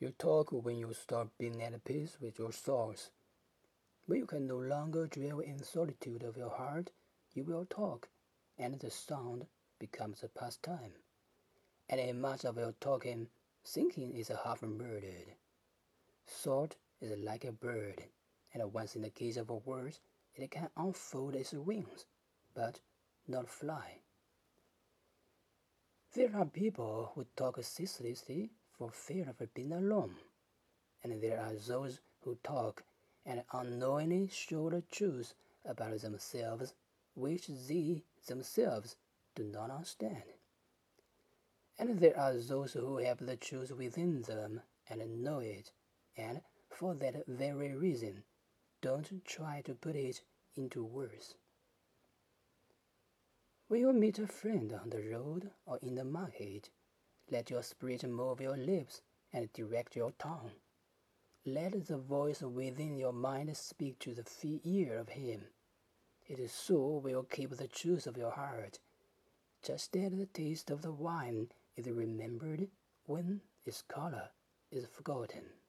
You talk when you start being at peace with your thoughts. When you can no longer dwell in solitude of your heart, you will talk, and the sound becomes a pastime. And in much of your talking, thinking is half murdered. Thought is like a bird, and once in the case of words, it can unfold its wings, but not fly. There are people who talk ceaselessly for fear of being alone. And there are those who talk and unknowingly show the truth about themselves which they themselves do not understand. And there are those who have the truth within them and know it, and for that very reason don't try to put it into words. When you meet a friend on the road or in the market, let your spirit move your lips and direct your tongue. Let the voice within your mind speak to the ear of him. It so will keep the truth of your heart, just as the taste of the wine is remembered when its color is forgotten.